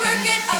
work it